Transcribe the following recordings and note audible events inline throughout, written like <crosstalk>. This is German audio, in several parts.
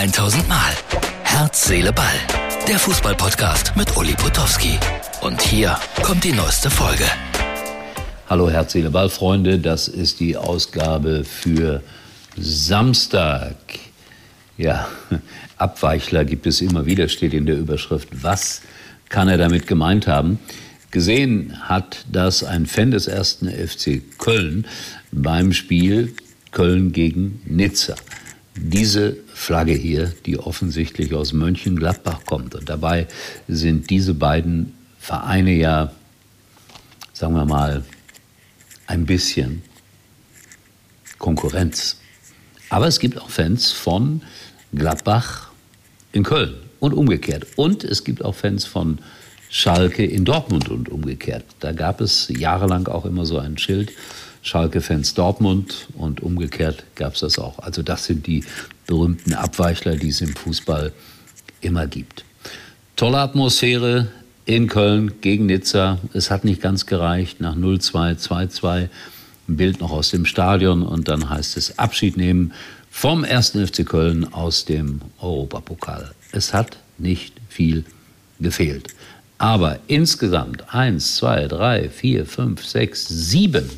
1000 Mal. Herz, Seele, Ball. Der Fußballpodcast mit Uli Potowski. Und hier kommt die neueste Folge. Hallo Herz, Seele, Ball, Freunde. Das ist die Ausgabe für Samstag. Ja, <laughs> Abweichler gibt es immer wieder, steht in der Überschrift. Was kann er damit gemeint haben? Gesehen hat das ein Fan des ersten FC Köln beim Spiel Köln gegen Nizza. Diese Flagge hier, die offensichtlich aus Mönchengladbach kommt. Und dabei sind diese beiden Vereine ja, sagen wir mal, ein bisschen Konkurrenz. Aber es gibt auch Fans von Gladbach in Köln und umgekehrt. Und es gibt auch Fans von Schalke in Dortmund und umgekehrt. Da gab es jahrelang auch immer so ein Schild, Schalke-Fans Dortmund und umgekehrt gab es das auch. Also das sind die berühmten Abweichler, die es im Fußball immer gibt. Tolle Atmosphäre in Köln gegen Nizza. Es hat nicht ganz gereicht. Nach 0-2, 2-2 ein Bild noch aus dem Stadion und dann heißt es Abschied nehmen vom 1. FC Köln aus dem Europapokal. Es hat nicht viel gefehlt. Aber insgesamt 1, 2, 3, 4, 5, 6, 7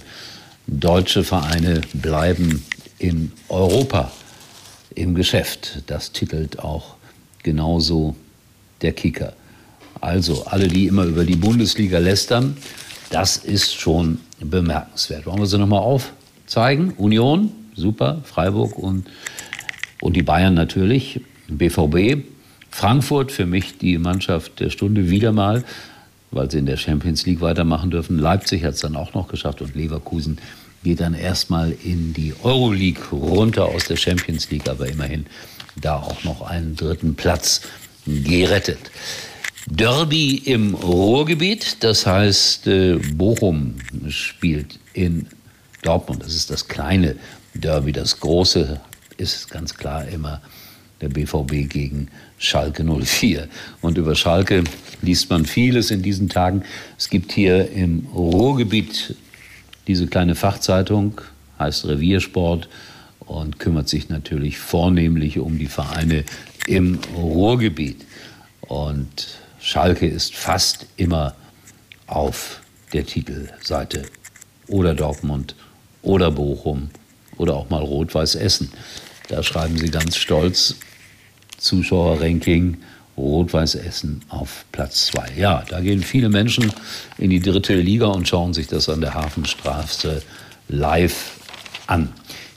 deutsche Vereine bleiben in Europa im Geschäft. Das titelt auch genauso der Kicker. Also alle, die immer über die Bundesliga lästern, das ist schon bemerkenswert. Wollen wir sie nochmal aufzeigen? Union, super, Freiburg und, und die Bayern natürlich, BVB, Frankfurt für mich die Mannschaft der Stunde wieder mal, weil sie in der Champions League weitermachen dürfen. Leipzig hat es dann auch noch geschafft und Leverkusen geht dann erstmal in die Euroleague runter aus der Champions League, aber immerhin da auch noch einen dritten Platz gerettet. Derby im Ruhrgebiet, das heißt äh, Bochum spielt in Dortmund. Das ist das kleine Derby. Das große ist ganz klar immer der BVB gegen Schalke 04. Und über Schalke liest man vieles in diesen Tagen. Es gibt hier im Ruhrgebiet diese kleine Fachzeitung, heißt Reviersport und kümmert sich natürlich vornehmlich um die Vereine im Ruhrgebiet. Und Schalke ist fast immer auf der Titelseite. Oder Dortmund oder Bochum oder auch mal Rot-Weiß Essen. Da schreiben sie ganz stolz Zuschauerranking Rot-Weiß Essen auf Platz 2. Ja, da gehen viele Menschen in die dritte Liga und schauen sich das an der Hafenstraße live an.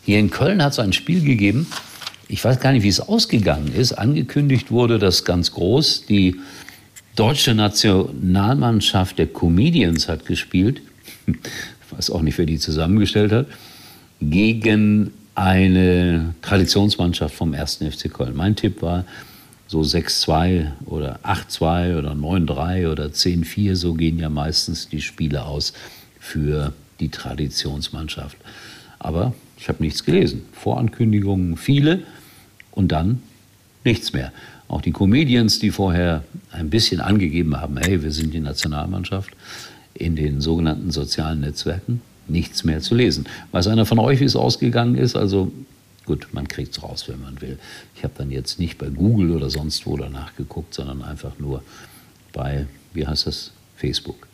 Hier in Köln hat es ein Spiel gegeben. Ich weiß gar nicht, wie es ausgegangen ist. Angekündigt wurde das ganz groß. Die deutsche Nationalmannschaft der Comedians hat gespielt. <laughs> Ich weiß auch nicht, wer die zusammengestellt hat. Gegen eine Traditionsmannschaft vom 1. FC Köln. Mein Tipp war so 6-2 oder 8-2 oder 9-3 oder 10-4, so gehen ja meistens die Spiele aus für die Traditionsmannschaft. Aber ich habe nichts gelesen. Vorankündigungen viele und dann nichts mehr. Auch die Comedians, die vorher ein bisschen angegeben haben, hey, wir sind die Nationalmannschaft, in den sogenannten sozialen Netzwerken, nichts mehr zu lesen. Weiß einer von euch, wie es ausgegangen ist? Also gut, man kriegt es raus, wenn man will. Ich habe dann jetzt nicht bei Google oder sonst wo danach geguckt, sondern einfach nur bei, wie heißt das, Facebook.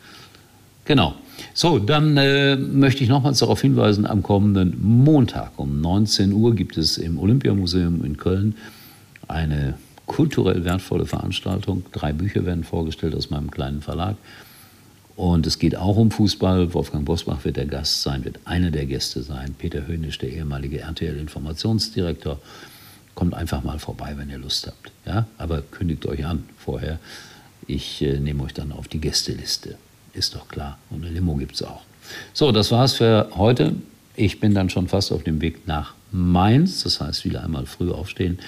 Genau. So, dann äh, möchte ich nochmals darauf hinweisen, am kommenden Montag um 19 Uhr gibt es im Olympiamuseum in Köln eine kulturell wertvolle Veranstaltung. Drei Bücher werden vorgestellt aus meinem kleinen Verlag. Und es geht auch um Fußball. Wolfgang Bosbach wird der Gast sein, wird einer der Gäste sein. Peter Höhnisch, der ehemalige RTL-Informationsdirektor. Kommt einfach mal vorbei, wenn ihr Lust habt. Ja? Aber kündigt euch an vorher. Ich äh, nehme euch dann auf die Gästeliste. Ist doch klar. Und eine Limo gibt es auch. So, das war's für heute. Ich bin dann schon fast auf dem Weg nach Mainz. Das heißt, wieder einmal früh aufstehen.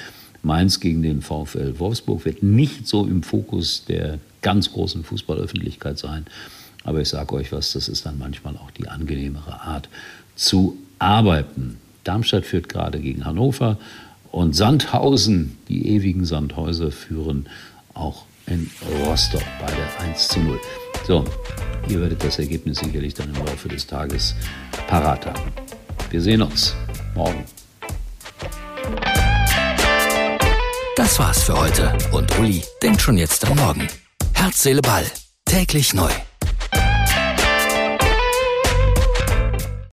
Mainz gegen den VfL Wolfsburg wird nicht so im Fokus der ganz großen Fußballöffentlichkeit sein. Aber ich sage euch was, das ist dann manchmal auch die angenehmere Art zu arbeiten. Darmstadt führt gerade gegen Hannover und Sandhausen, die ewigen Sandhäuser, führen auch in Rostock beide 1 zu 0. So, ihr werdet das Ergebnis sicherlich dann im Laufe des Tages parat haben. Wir sehen uns morgen. Das war's für heute und Uli denkt schon jetzt am Morgen. Herz, Seele, Ball. Täglich neu.